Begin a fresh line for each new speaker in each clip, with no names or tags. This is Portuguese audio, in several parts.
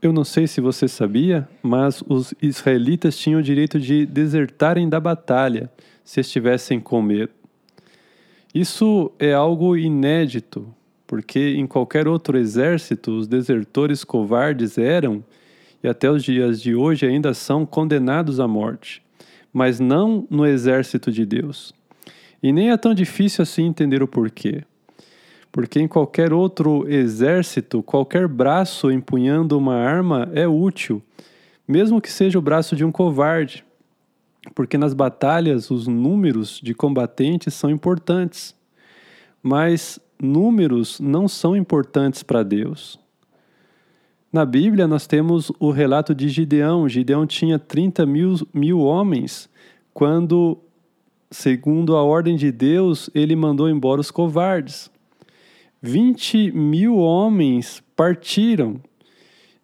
Eu não sei se você sabia, mas os israelitas tinham o direito de desertarem da batalha se estivessem com medo. Isso é algo inédito, porque em qualquer outro exército os desertores covardes eram, e até os dias de hoje ainda são, condenados à morte, mas não no exército de Deus. E nem é tão difícil assim entender o porquê. Porque em qualquer outro exército, qualquer braço empunhando uma arma é útil, mesmo que seja o braço de um covarde porque nas batalhas os números de combatentes são importantes, mas números não são importantes para Deus. Na Bíblia nós temos o relato de Gideão. Gideão tinha 30 mil, mil homens quando, segundo a ordem de Deus, ele mandou embora os covardes. 20 mil homens partiram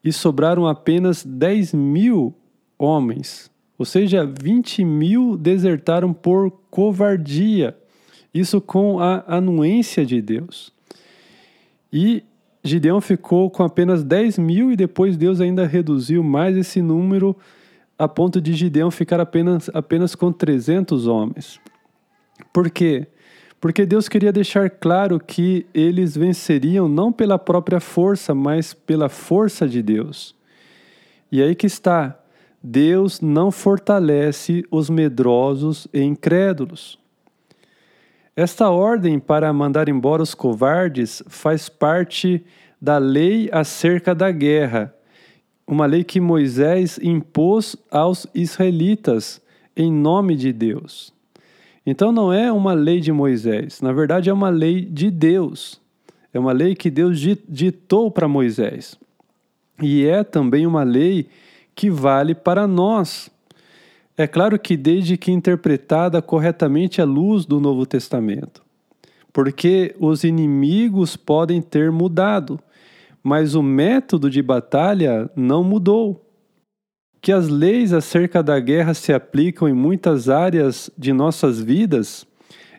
e sobraram apenas 10 mil homens. Ou seja, 20 mil desertaram por covardia. Isso com a anuência de Deus. E Gideão ficou com apenas 10 mil e depois Deus ainda reduziu mais esse número a ponto de Gideão ficar apenas, apenas com 300 homens. Por quê? Porque Deus queria deixar claro que eles venceriam não pela própria força, mas pela força de Deus. E aí que está. Deus não fortalece os medrosos e incrédulos. Esta ordem para mandar embora os covardes faz parte da lei acerca da guerra, uma lei que Moisés impôs aos israelitas em nome de Deus. Então não é uma lei de Moisés, na verdade é uma lei de Deus. É uma lei que Deus ditou para Moisés. E é também uma lei que vale para nós. É claro que desde que interpretada corretamente à luz do Novo Testamento. Porque os inimigos podem ter mudado, mas o método de batalha não mudou. Que as leis acerca da guerra se aplicam em muitas áreas de nossas vidas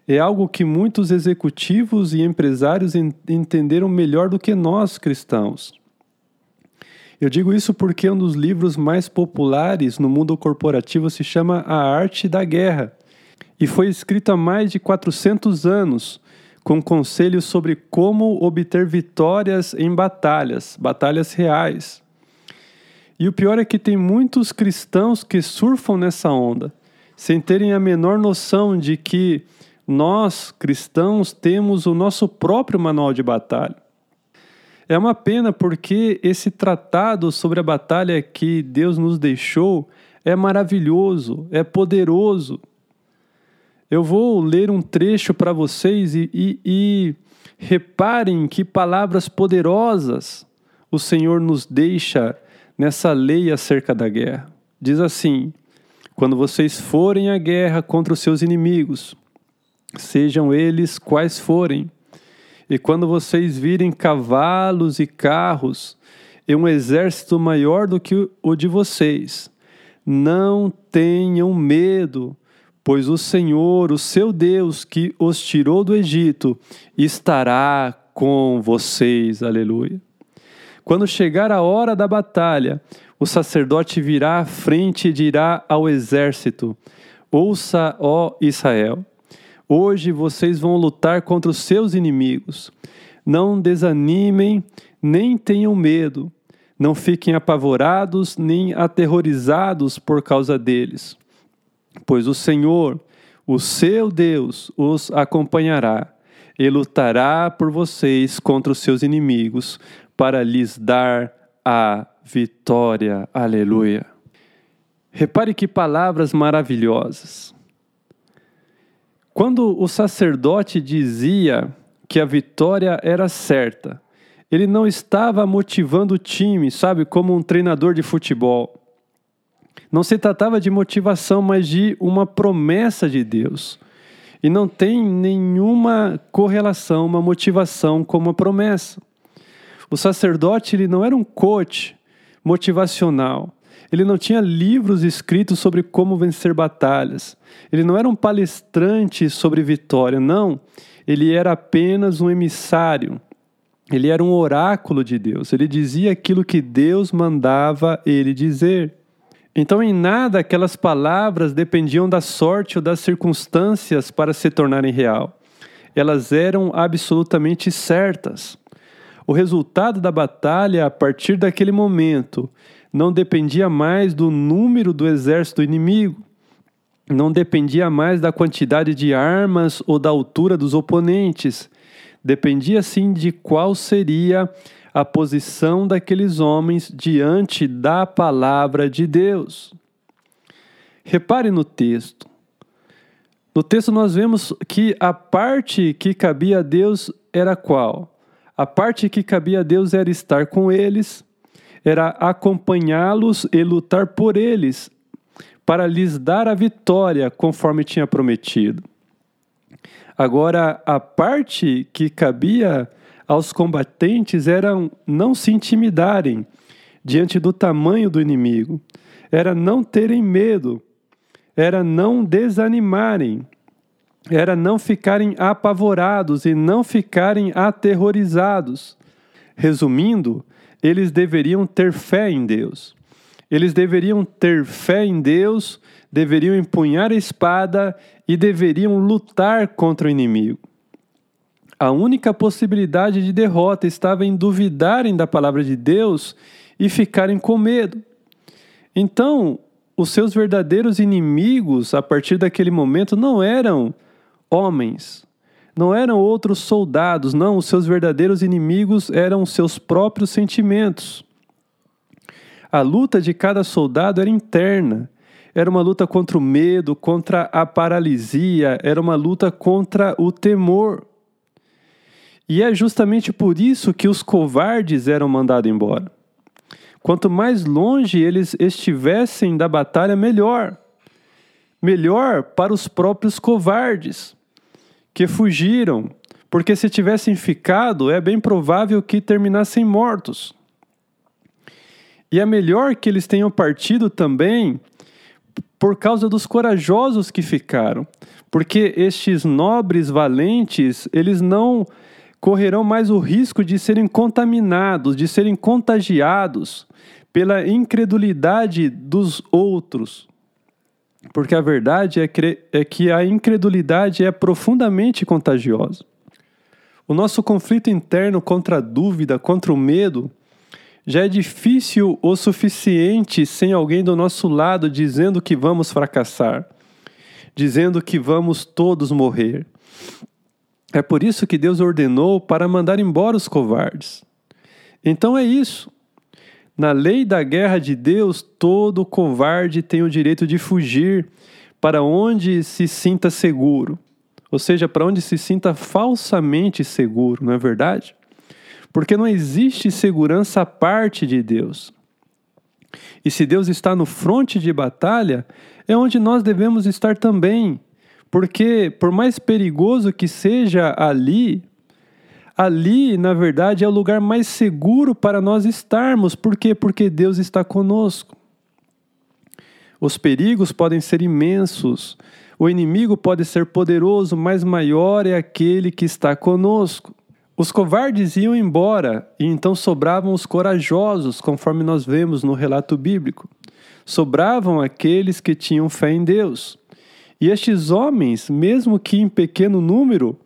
é algo que muitos executivos e empresários entenderam melhor do que nós cristãos. Eu digo isso porque um dos livros mais populares no mundo corporativo se chama A Arte da Guerra e foi escrito há mais de 400 anos, com conselhos sobre como obter vitórias em batalhas, batalhas reais. E o pior é que tem muitos cristãos que surfam nessa onda, sem terem a menor noção de que nós, cristãos, temos o nosso próprio manual de batalha. É uma pena porque esse tratado sobre a batalha que Deus nos deixou é maravilhoso, é poderoso. Eu vou ler um trecho para vocês e, e, e reparem que palavras poderosas o Senhor nos deixa nessa lei acerca da guerra. Diz assim: Quando vocês forem à guerra contra os seus inimigos, sejam eles quais forem, e quando vocês virem cavalos e carros e um exército maior do que o de vocês, não tenham medo, pois o Senhor, o seu Deus, que os tirou do Egito, estará com vocês. Aleluia. Quando chegar a hora da batalha, o sacerdote virá à frente e dirá ao exército: Ouça, ó Israel, Hoje vocês vão lutar contra os seus inimigos. Não desanimem, nem tenham medo. Não fiquem apavorados nem aterrorizados por causa deles. Pois o Senhor, o seu Deus, os acompanhará e lutará por vocês contra os seus inimigos para lhes dar a vitória. Aleluia. Repare que palavras maravilhosas. Quando o sacerdote dizia que a vitória era certa, ele não estava motivando o time, sabe, como um treinador de futebol. Não se tratava de motivação, mas de uma promessa de Deus. E não tem nenhuma correlação, uma motivação com uma promessa. O sacerdote ele não era um coach motivacional. Ele não tinha livros escritos sobre como vencer batalhas. Ele não era um palestrante sobre vitória, não. Ele era apenas um emissário, Ele era um oráculo de Deus. Ele dizia aquilo que Deus mandava ele dizer. Então, em nada aquelas palavras dependiam da sorte ou das circunstâncias para se tornarem real. Elas eram absolutamente certas. O resultado da batalha, a partir daquele momento, não dependia mais do número do exército inimigo, não dependia mais da quantidade de armas ou da altura dos oponentes, dependia sim de qual seria a posição daqueles homens diante da palavra de Deus. Repare no texto. No texto nós vemos que a parte que cabia a Deus era qual? A parte que cabia a Deus era estar com eles, era acompanhá-los e lutar por eles, para lhes dar a vitória, conforme tinha prometido. Agora, a parte que cabia aos combatentes era não se intimidarem diante do tamanho do inimigo, era não terem medo, era não desanimarem, era não ficarem apavorados e não ficarem aterrorizados. Resumindo, eles deveriam ter fé em Deus. Eles deveriam ter fé em Deus, deveriam empunhar a espada e deveriam lutar contra o inimigo. A única possibilidade de derrota estava em duvidarem da palavra de Deus e ficarem com medo. Então, os seus verdadeiros inimigos, a partir daquele momento, não eram homens, não eram outros soldados, não, os seus verdadeiros inimigos eram seus próprios sentimentos. A luta de cada soldado era interna. Era uma luta contra o medo, contra a paralisia, era uma luta contra o temor. E é justamente por isso que os covardes eram mandados embora. Quanto mais longe eles estivessem da batalha, melhor. Melhor para os próprios covardes, que fugiram, porque se tivessem ficado, é bem provável que terminassem mortos. E é melhor que eles tenham partido também por causa dos corajosos que ficaram, porque estes nobres valentes, eles não correrão mais o risco de serem contaminados, de serem contagiados pela incredulidade dos outros. Porque a verdade é, é que a incredulidade é profundamente contagiosa. O nosso conflito interno contra a dúvida, contra o medo, já é difícil o suficiente sem alguém do nosso lado dizendo que vamos fracassar, dizendo que vamos todos morrer. É por isso que Deus ordenou para mandar embora os covardes. Então é isso. Na lei da guerra de Deus, todo covarde tem o direito de fugir para onde se sinta seguro. Ou seja, para onde se sinta falsamente seguro, não é verdade? Porque não existe segurança à parte de Deus. E se Deus está no fronte de batalha, é onde nós devemos estar também. Porque, por mais perigoso que seja ali, ali, na verdade, é o lugar mais seguro para nós estarmos. Por quê? Porque Deus está conosco. Os perigos podem ser imensos, o inimigo pode ser poderoso, mas maior é aquele que está conosco. Os covardes iam embora e então sobravam os corajosos, conforme nós vemos no relato bíblico. Sobravam aqueles que tinham fé em Deus. E estes homens, mesmo que em pequeno número,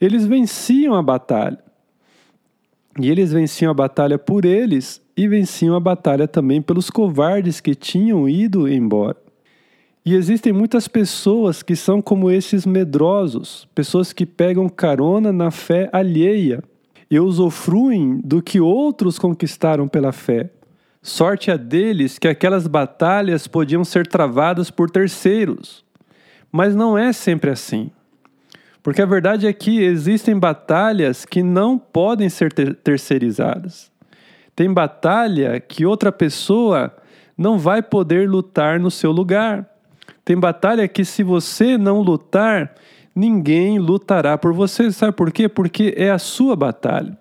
eles venciam a batalha. E eles venciam a batalha por eles e venciam a batalha também pelos covardes que tinham ido embora. E existem muitas pessoas que são como esses medrosos, pessoas que pegam carona na fé alheia e usufruem do que outros conquistaram pela fé. Sorte a deles que aquelas batalhas podiam ser travadas por terceiros. Mas não é sempre assim. Porque a verdade é que existem batalhas que não podem ser ter terceirizadas. Tem batalha que outra pessoa não vai poder lutar no seu lugar. Tem batalha que, se você não lutar, ninguém lutará por você. Sabe por quê? Porque é a sua batalha.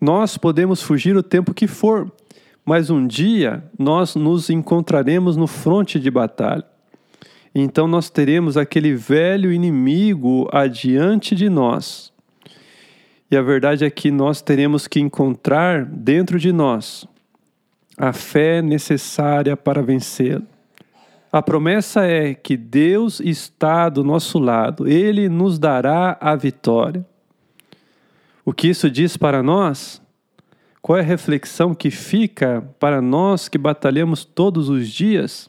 Nós podemos fugir o tempo que for, mas um dia nós nos encontraremos no fronte de batalha. Então nós teremos aquele velho inimigo adiante de nós. E a verdade é que nós teremos que encontrar dentro de nós a fé necessária para vencê-lo. A promessa é que Deus está do nosso lado, Ele nos dará a vitória. O que isso diz para nós? Qual é a reflexão que fica para nós que batalhamos todos os dias?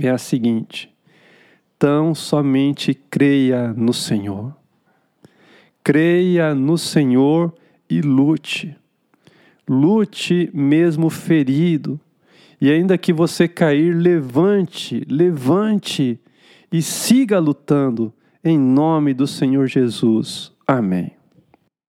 É a seguinte: tão somente creia no Senhor. Creia no Senhor e lute. Lute mesmo ferido e ainda que você cair, levante, levante e siga lutando em nome do Senhor Jesus. Amém.